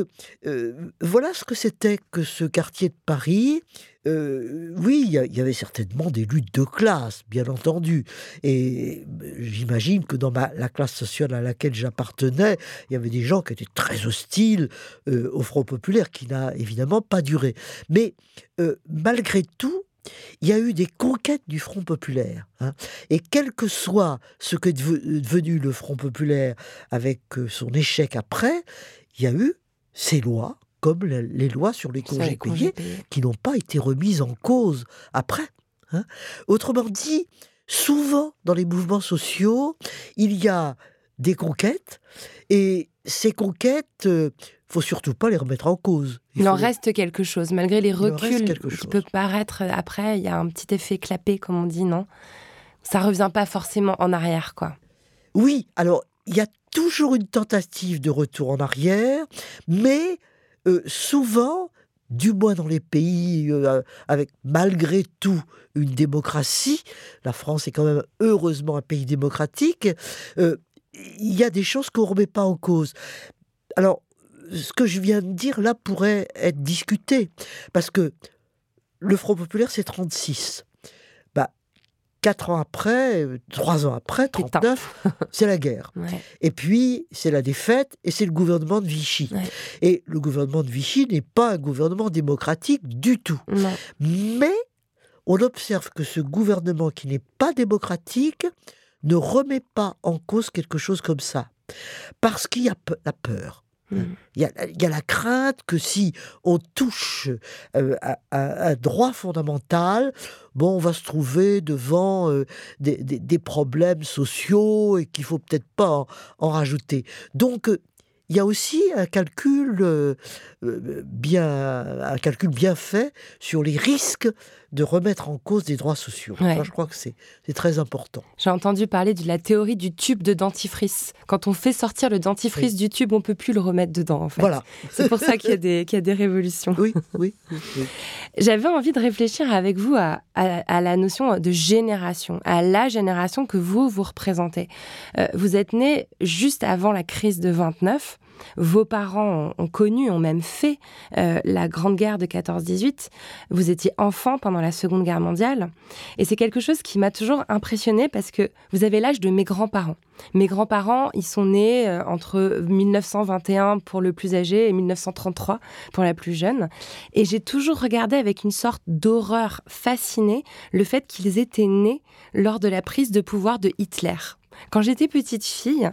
voilà ce que c'était que ce quartier de Paris. Euh, oui, il y, avait certainement des luttes de classe, bien entendu. Et euh, j'imagine que dans la classe sociale à laquelle j'appartenais, il y avait des gens qui étaient très hostiles euh, au Front populaire, qui n'a évidemment pas duré. Mais malgré tout, il y a eu des conquêtes du Front populaire. Hein. Et quel que soit ce que est devenu le Front populaire avec son échec après, il y a eu ces lois comme les lois sur les congés, payés, qui n'ont pas été remises en cause après. Hein. Autrement dit, souvent dans les mouvements sociaux, il y a des conquêtes, et ces conquêtes, euh, faut surtout pas les remettre en cause. Il, en reste quelque chose, malgré les reculs qui peuvent paraître après, il y a un petit effet clapé, comme on dit, non? Ça revient pas forcément en arrière, quoi. Oui, alors il y a toujours une tentative de retour en arrière, mais euh, souvent, du moins dans les pays euh, avec malgré tout une démocratie, la France est quand même heureusement un pays démocratique, euh, il y a des choses qu'on ne remet pas en cause. Alors, ce que je viens de dire là pourrait être discuté, parce que le Front populaire, c'est 36 quatre ans après, euh, trois ans après, 39, c'est la guerre. Et puis, c'est la défaite et c'est le gouvernement de Vichy. Et le gouvernement de Vichy n'est pas un gouvernement démocratique du tout. Mais on observe que ce gouvernement qui n'est pas démocratique ne remet pas en cause quelque chose comme ça. Parce qu'il y a la peur. Mm. Il y, a, la crainte que si on touche euh, à, un droit fondamental, bon, on va se trouver devant euh, des, problèmes sociaux et qu'il faut peut-être pas en, rajouter. Donc, euh, il y a aussi un calcul, bien, un calcul bien fait sur les risques de remettre en cause des droits sociaux. je crois que c'est très important. J'ai entendu parler de la théorie du tube de dentifrice. Quand on fait sortir le dentifrice du tube, on peut plus le remettre dedans. En fait. Voilà. C'est pour ça qu'il y, a des, y a des révolutions. Oui, oui. J'avais envie de réfléchir avec vous à, à, la notion de génération, à la génération que vous, vous représentez. Euh, vous êtes né juste avant la crise de 29. Vos parents ont, connu, ont même fait euh, la Grande Guerre de 14-18. Vous étiez enfant pendant la Seconde Guerre mondiale. Et c'est quelque chose qui m'a toujours impressionné parce que vous avez l'âge de mes grands-parents. Mes grands-parents, ils sont nés euh, entre 1921 pour le plus âgé et 1933 pour la plus jeune. Et j'ai toujours regardé avec une sorte d'horreur fascinée le fait qu'ils étaient nés lors de la prise de pouvoir de Hitler. Quand j'étais petite fille,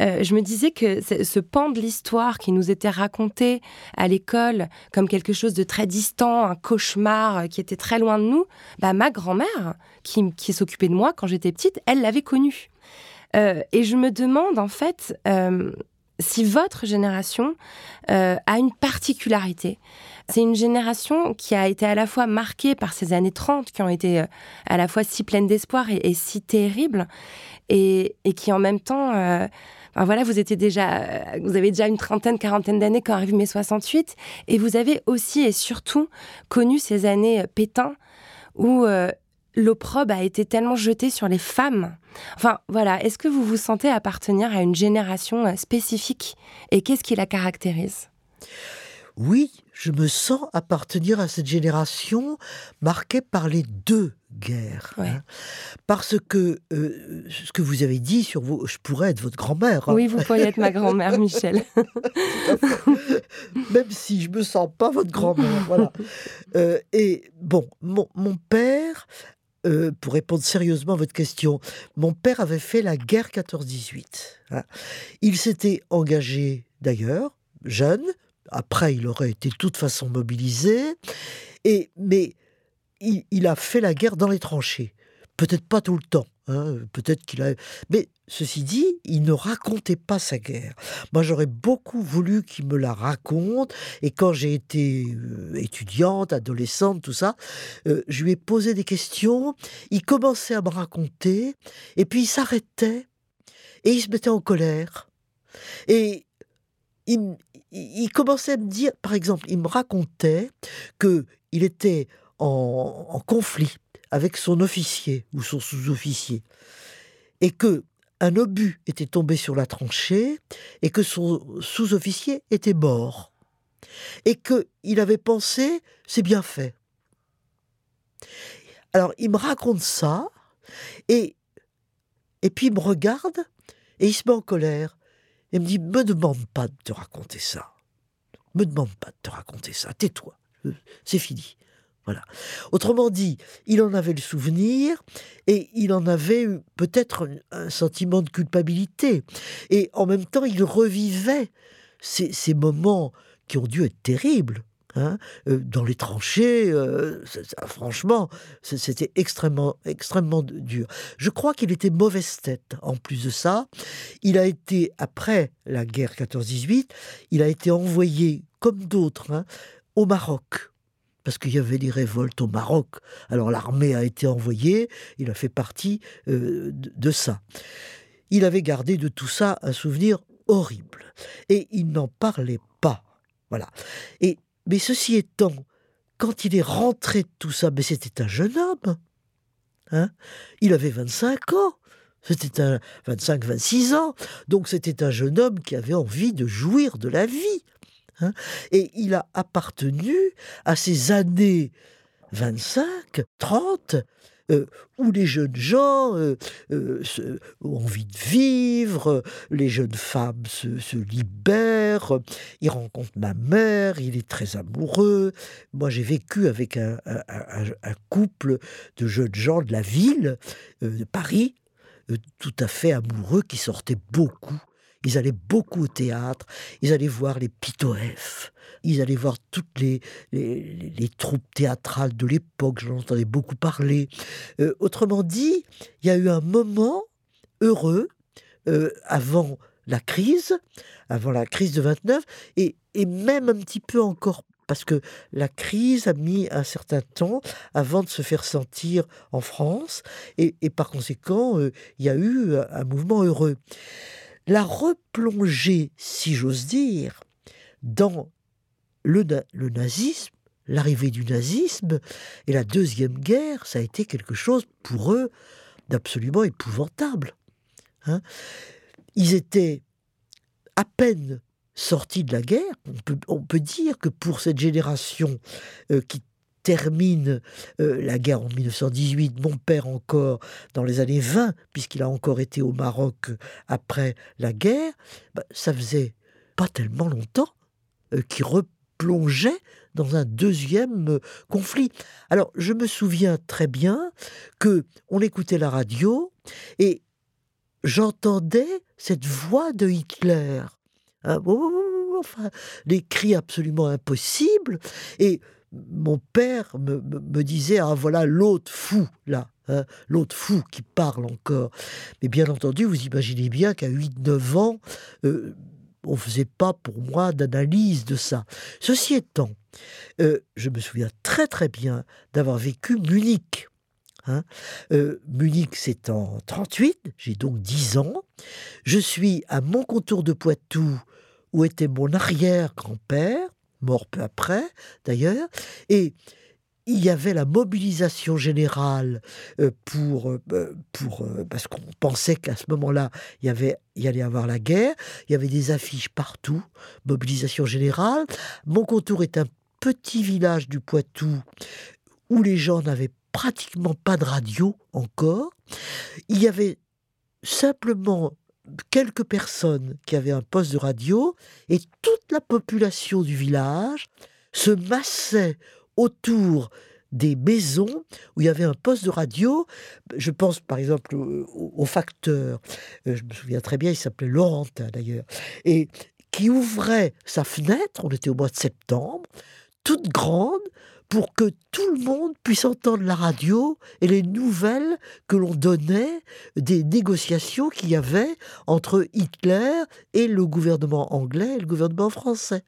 euh, je me disais que ce pan de l'histoire qui nous était raconté à l'école comme quelque chose de très distant, un cauchemar euh, qui était très loin de nous, bah, ma grand-mère, qui, s'occupait de moi quand j'étais petite, elle l'avait connu. Euh, et je me demande en fait, si votre génération a une particularité. C'est une génération qui a été à la fois marquée par ces années 30, qui ont été euh, à la fois si pleines d'espoir et, si terribles, et, qui en même temps... Euh, voilà, vous étiez déjà, vous avez déjà une trentaine, quarantaine d'années quand arrive mai 68, et vous avez aussi et surtout connu ces années Pétain où l'opprobre a été tellement jeté sur les femmes. Enfin, voilà, est-ce que vous vous sentez appartenir à une génération euh, spécifique et qu'est-ce qui la caractérise? Oui, je me sens appartenir à cette génération marquée par les deux guerres. Hein. parce que euh, ce que vous avez dit sur vous, je pourrais être votre grand-mère. Hein. Oui, vous pourriez être ma grand-mère, Michel. Même si je me sens pas votre grand-mère, voilà. Euh, et bon, mon, mon père euh, pour répondre sérieusement à votre question, mon père avait fait la guerre 14-18. Hein. Il s'était engagé d'ailleurs, jeune, après il aurait été de toute façon mobilisé, et, mais il a fait la guerre dans les tranchées. Peut-être pas tout le temps, Hein, peut-être qu'il a. Mais ceci dit, il ne racontait pas sa guerre. Moi, j'aurais beaucoup voulu qu'il me la raconte. Et quand j'ai été euh, étudiante, adolescente, tout ça, euh, je lui ai posé des questions. Il commençait à me raconter. Et puis il s'arrêtait. Et il se mettait en colère. Et il, il, commençait à me dire, par exemple, il me racontait que il était en, conflit avec son officier ou son sous-officier, et que un obus était tombé sur la tranchée et que son sous-officier était mort, et que il avait pensé c'est bien fait. Alors il me raconte ça et et puis il me regarde et il se met en colère et me dit me demande pas de te raconter ça, me demande pas de te raconter ça, tais-toi, c'est fini. Voilà. Autrement dit, il en avait le souvenir et il en avait peut-être un sentiment de culpabilité. Et en même temps, il revivait ces, moments qui ont dû être terribles. Hein, euh, dans les tranchées, euh, franchement, c'était extrêmement, extrêmement dur. Je crois qu'il était mauvaise tête. En plus de ça, il a été après la guerre 14-18, il a été envoyé comme d'autres hein, au Maroc parce qu'il y avait des révoltes au Maroc. Alors l'armée a été envoyée, il a fait partie euh, de, ça. Il avait gardé de tout ça un souvenir horrible. Et il n'en parlait pas. Voilà. Et, mais ceci étant, quand il est rentré de tout ça, mais c'était un jeune homme. Hein il avait 25 ans. C'était un 25-26 ans. Donc c'était un jeune homme qui avait envie de jouir de la vie. Hein. et il a appartenu à ces années 25, 30, euh, où les jeunes gens euh, euh, ont envie de vivre, les jeunes femmes se, libèrent, il rencontre ma mère, il est très amoureux. Moi, j'ai vécu avec un, un, couple de jeunes gens de la ville, de Paris, tout à fait amoureux, qui sortaient beaucoup ils allaient beaucoup au théâtre, ils allaient voir les pitoefs, ils allaient voir toutes les, troupes théâtrales de l'époque, j'en entendais beaucoup parler. Euh, autrement dit, il y a eu un moment heureux euh, avant la crise, avant la crise de 29, et, même un petit peu encore parce que la crise a mis un certain temps avant de se faire sentir en France, et, et par conséquent, euh, il y a eu un mouvement heureux la replonger, si j'ose dire, dans le, nazisme, l'arrivée du nazisme et la Deuxième Guerre, ça a été quelque chose pour eux d'absolument épouvantable. Hein. Ils étaient à peine sortis de la guerre. On peut, dire que pour cette génération euh, qui termine euh, la guerre en 1918, mon père encore dans les années 20, puisqu'il a encore été au Maroc euh, après la guerre, bah, ça faisait pas tellement longtemps euh, qu'il replongeait dans un deuxième conflit. Alors, je me souviens très bien que on écoutait la radio et j'entendais cette voix de Hitler. Hein, enfin, des cris absolument impossibles. Et mon père me, disait ah voilà l'autre fou là hein, l'autre fou qui parle encore mais bien entendu vous imaginez bien qu'à 8-9 ans euh, on faisait pas pour moi d'analyse de ça. Ceci étant, euh, je me souviens très très bien d'avoir vécu Munich. Hein. Euh, Munich, c'est en 38, j'ai donc 10 ans. Je suis à mon contour de Poitou, où était mon arrière-grand-père, mort peu après d'ailleurs, et il y avait la mobilisation générale euh, pour, euh, pour euh, parce qu'on pensait qu'à ce moment-là, il y avait il y allait avoir la guerre, il y avait des affiches partout, mobilisation générale. Mon contour est un petit village du Poitou où les gens n'avaient pratiquement pas de radio encore. Il y avait simplement quelques personnes qui avaient un poste de radio et toute la population du village se massait autour des maisons où il y avait un poste de radio. Je pense par exemple au, facteur, euh, je me souviens très bien, il s'appelait Laurentin d'ailleurs, et qui ouvrait sa fenêtre, on était au mois de septembre, toute grande, pour que tout le monde puisse entendre la radio et les nouvelles que l'on donnait des négociations qu'il y avait entre Hitler et le gouvernement anglais et le gouvernement français.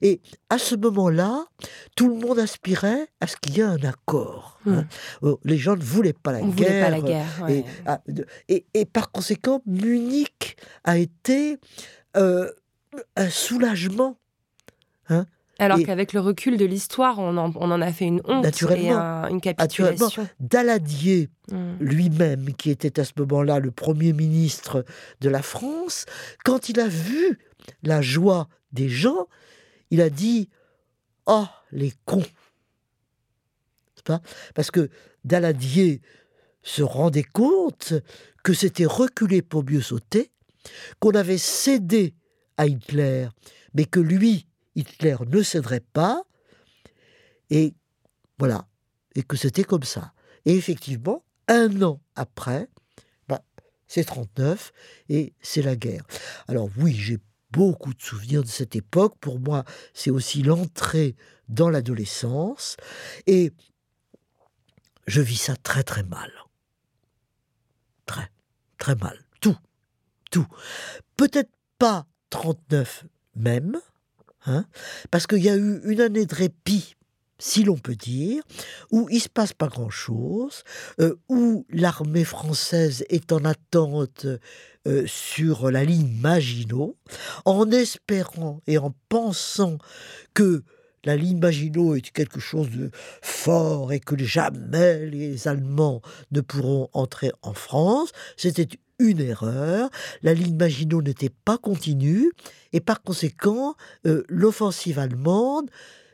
Et à ce moment-là, tout le monde aspirait à ce qu'il y ait un accord. Hein. Hmm. Oh, les gens ne voulaient pas la On guerre. Pas la guerre et, et, par conséquent, Munich a été euh, un soulagement. Hein. Alors qu'avec le recul de l'histoire, on, en, on en a fait une honte naturellement, et une capitulation. Daladier hmm. lui-même, qui était à ce moment-là le Premier ministre de la France, quand il a vu la joie des gens, il a dit Oh, les cons pas Parce que Daladier se rendait compte que c'était reculer pour mieux sauter, qu'on avait cédé à Hitler, mais que lui, Hitler, ne céderait pas, et voilà, et que c'était comme ça. Et effectivement, un an après, bah, c'est 39 et c'est la guerre. Alors oui, j'ai beaucoup de souvenirs de cette époque. Pour moi, c'est aussi l'entrée dans l'adolescence. Et je vis ça très très mal. Très, très mal. Tout. Tout. Peut-être pas 39 même, hein, parce qu'il y a eu une année de répit si l'on peut dire, où il se passe pas grand-chose, euh, où l'armée française est en attente euh, sur la ligne Maginot, en espérant et en pensant que la ligne Maginot est quelque chose de fort et que jamais les Allemands ne pourront entrer en France. C'était une erreur. La ligne Maginot n'était pas continue et par conséquent, euh, l'offensive allemande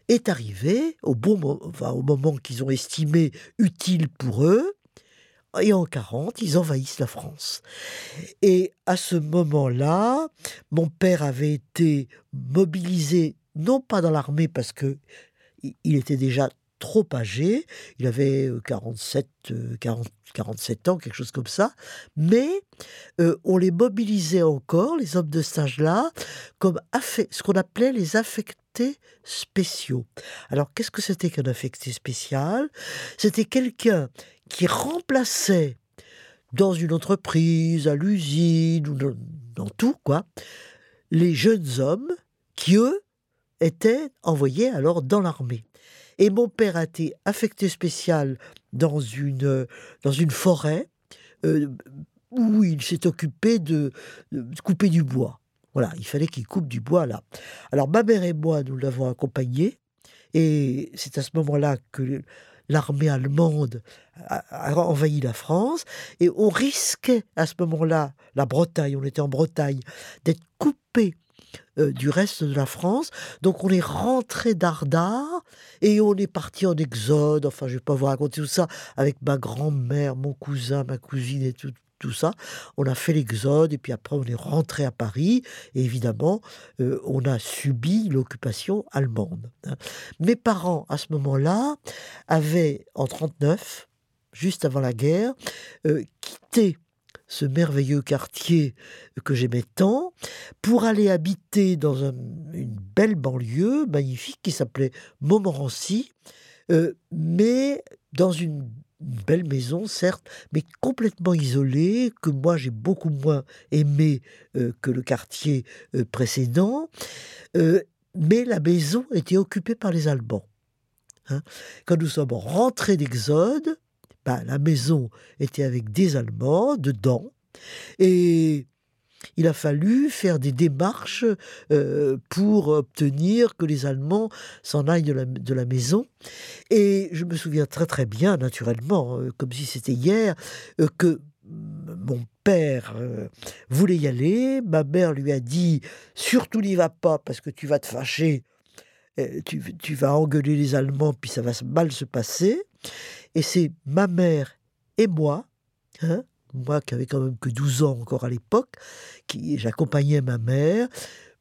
est arrivé au bon au moment qu'ils ont estimé utile pour eux. Et en 40, ils envahissent la France. Et à ce moment-là, mon père avait été mobilisé, non pas dans l'armée parce que il était déjà trop âgé, il avait 47, euh, 47 euh, ans, quelque chose comme ça, mais euh, on les mobilisait encore, les hommes de stage là, comme ce qu'on appelait les affectés spéciaux. Alors qu'est-ce que c'était qu'un affecté spécial? C'était quelqu'un qui remplaçait dans une entreprise, à l'usine, ou dans, tout, quoi, les jeunes hommes qui, eux, étaient envoyés alors dans l'armée. Et mon père a été affecté spécial dans une, dans une forêt euh, où il s'est occupé de, couper du bois. Voilà, il fallait qu'il coupe du bois là. Alors ma mère et moi, nous l'avons accompagné. Et c'est à ce moment-là que l'armée allemande a, envahi la France. Et on risquait à ce moment-là, la Bretagne, on était en Bretagne, d'être coupé euh, du reste de la France. Donc on est rentré d'Ardard et on est parti en exode. Enfin, je vais pas vous raconter tout ça avec ma grand-mère, mon cousin, ma cousine et tout, tout ça. On a fait l'exode et puis après on est rentré à Paris et évidemment euh, on a subi l'occupation allemande. Hein. Mes parents à ce moment-là avaient en 39, juste avant la guerre, euh, quitté ce merveilleux quartier que j'aimais tant, pour aller habiter dans une belle banlieue magnifique qui s'appelait Montmorency, euh, mais dans une belle maison, certes, mais complètement isolée, que moi j'ai beaucoup moins aimé euh, que le quartier euh, précédent. Mais la maison était occupée par les Allemands. Hein. Quand nous sommes rentrés d'Exode, la maison était avec des Allemands dedans. Et il a fallu faire des démarches euh, pour obtenir que les Allemands s'en aillent de la, maison. Et je me souviens très très bien, naturellement, euh, comme si c'était hier, euh, que mon père voulait y aller. Ma mère lui a dit surtout n'y va pas parce que tu vas te fâcher. Tu, tu vas engueuler les Allemands, puis ça va mal se passer. Et c'est ma mère et moi, hein, moi qui avais quand même que 12 ans encore à l'époque, qui j'accompagnais ma mère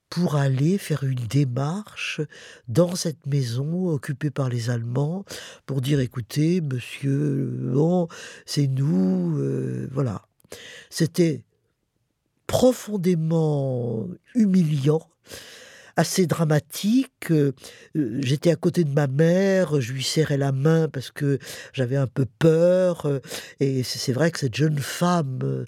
pour aller faire une démarche dans cette maison occupée par les Allemands pour dire écoutez monsieur bon c'est nous euh, voilà. C'était profondément humiliant assez dramatique. Euh, euh, j'étais à côté de ma mère, je lui serrais la main parce que j'avais un peu peur. Euh, et c'est vrai que cette jeune femme,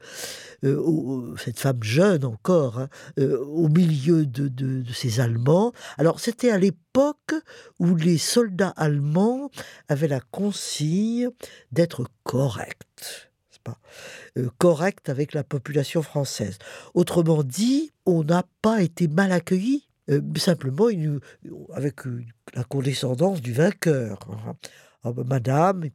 cette femme jeune encore, hein, au milieu de, ces Allemands. Alors c'était à l'époque où les soldats allemands avaient la consigne d'être corrects. Correct avec la population française. Autrement dit, on n'a pas été mal accueillis euh, simplement avec la condescendance du vainqueur. Hein. Ah, bah, madame,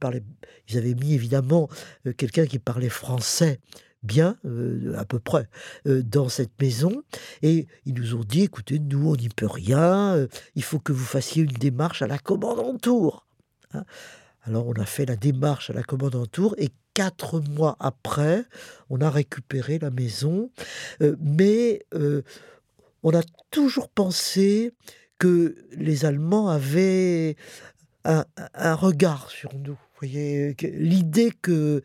ils, avaient mis évidemment euh, quelqu'un qui parlait français bien, euh, à peu près, dans cette maison. Et ils nous ont dit, écoutez, nous, on n'y peut rien, il faut que vous fassiez une démarche à la commandantour. Hein. Alors on a fait la démarche à la commandantour et quatre mois après, on a récupéré la maison. mais on a toujours pensé que les Allemands avaient un, regard sur nous. voyez, l'idée que,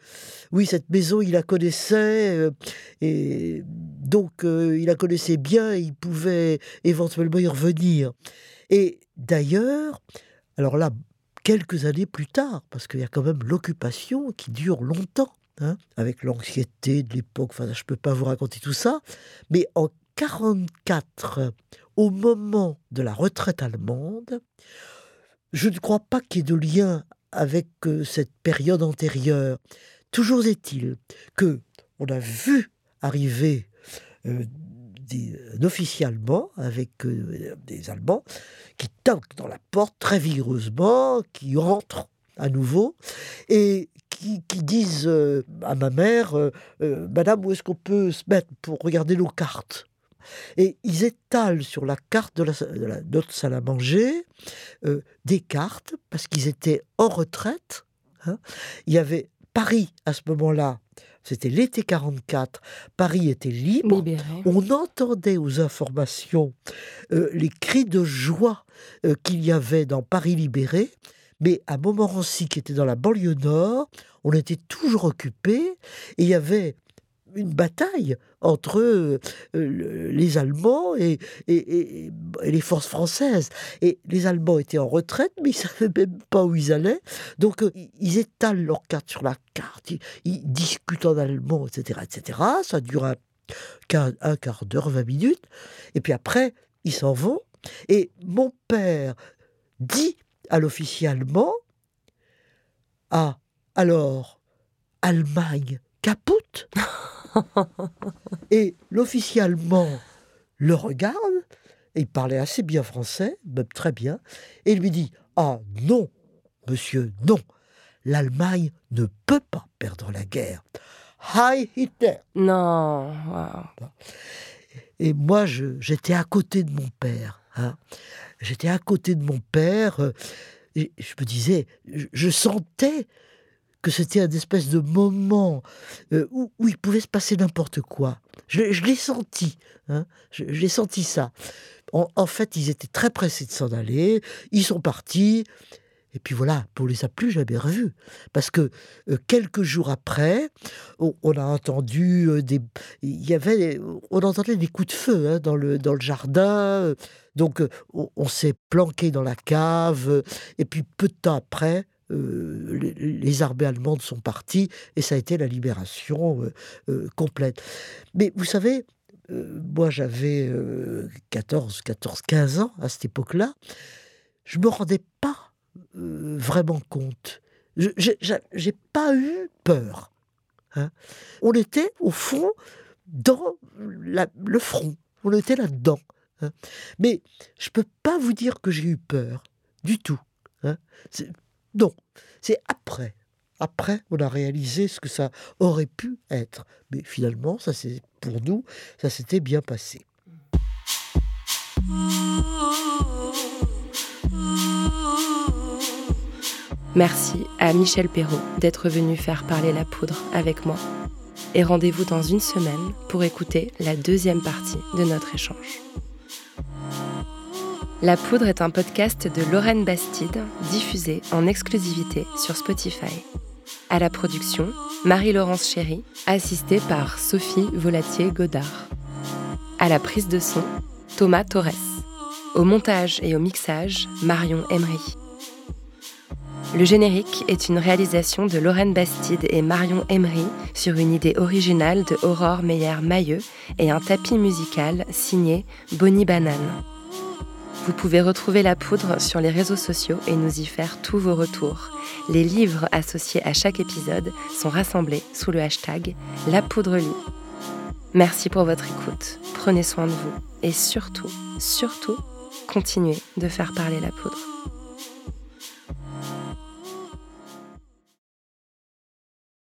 oui, cette maison, il la connaissait, euh, et donc euh, il la connaissait bien, il pouvait éventuellement y revenir. Et d'ailleurs, alors là, quelques années plus tard, parce qu'il y a quand même l'occupation qui dure longtemps, hein, avec l'anxiété de l'époque, enfin, je ne peux pas vous raconter tout ça, mais en 44, au moment de la retraite allemande, je ne crois pas qu'il y ait de lien avec euh, cette période antérieure. Toujours est-il que on a vu arriver euh, des, un officier allemand avec euh, des Allemands qui toquent dans la porte très vigoureusement, qui rentrent à nouveau et qui, disent à ma mère Madame, où est-ce qu'on peut se mettre pour regarder nos cartes? Et ils étalent sur la carte de, la, notre salle à manger euh, des cartes, parce qu'ils étaient en retraite. Hein. Il y avait Paris à ce moment-là, c'était l'été 44, Paris était libre. On entendait aux informations euh, les cris de joie euh, qu'il y avait dans Paris libéré. Mais à Montmorency, qui était dans la banlieue nord, on était toujours occupé et il y avait une bataille entre euh, les Allemands et, les forces françaises. Et les Allemands étaient en retraite, mais ils ne savaient même pas où ils allaient. Donc euh, ils étalent leurs cartes sur la carte, ils, discutent en allemand, etc., etc. Ça dure un, un quart d'heure, 20 minutes. Et puis après, ils s'en vont. Et mon père dit à l'officier allemand, ah, alors, Allemagne, capoute? et l'officier allemand le regarde, et il parlait assez bien français, même très bien, et lui dit Ah non, monsieur, non, l'Allemagne ne peut pas perdre la guerre. Hi Hitler Non. Et moi, j'étais à côté de mon père. Hein. J'étais à côté de mon père. Euh, et je me disais, je sentais que c'était un espèce de moment euh, où, il pouvait se passer n'importe quoi. Je, l'ai senti, hein, je, l'ai senti ça. En, fait, ils étaient très pressés de s'en aller, ils sont partis, et puis voilà, on les a plus jamais revus. Parce que euh, quelques jours après, on, a entendu euh, des. Il y avait. On entendait des coups de feu hein, dans, le, dans le jardin. donc on s'est planqué dans la cave. Et puis peu de temps après, les, les, armées allemandes sont parties et ça a été la libération complète. Mais vous savez, moi j'avais 14, 14, 15 ans à cette époque-là, je me rendais pas vraiment compte. J'ai pas eu peur. Hein. On était au fond dans le front. On était là-dedans. Hein. Mais je peux pas vous dire que j'ai eu peur du tout. Hein. Non, c'est après. Après, on a réalisé ce que ça aurait pu être. Mais finalement, ça c'est pour nous, ça s'était bien passé. Merci à Michel Perrault d'être venu faire parler la poudre avec moi. Et rendez-vous dans une semaine pour écouter la deuxième partie de notre échange. La Poudre est un podcast de Lorraine Bastide, diffusé en exclusivité sur Spotify. À la production, Marie-Laurence Chéry, assistée par Sophie Volatier-Godard. À la prise de son, Thomas Torres. Au montage et au mixage, Marion Emery. Le générique est une réalisation de Lorraine Bastide et Marion Emery sur une idée originale de Aurore Meyer-Mailleux et un tapis musical signé Bonnie Banane. Vous pouvez retrouver la poudre sur les réseaux sociaux et nous y faire tous vos retours. Les livres associés à chaque épisode sont rassemblés sous le hashtag La Poudre. Merci pour votre écoute, prenez soin de vous et surtout, surtout, continuez de faire parler la poudre.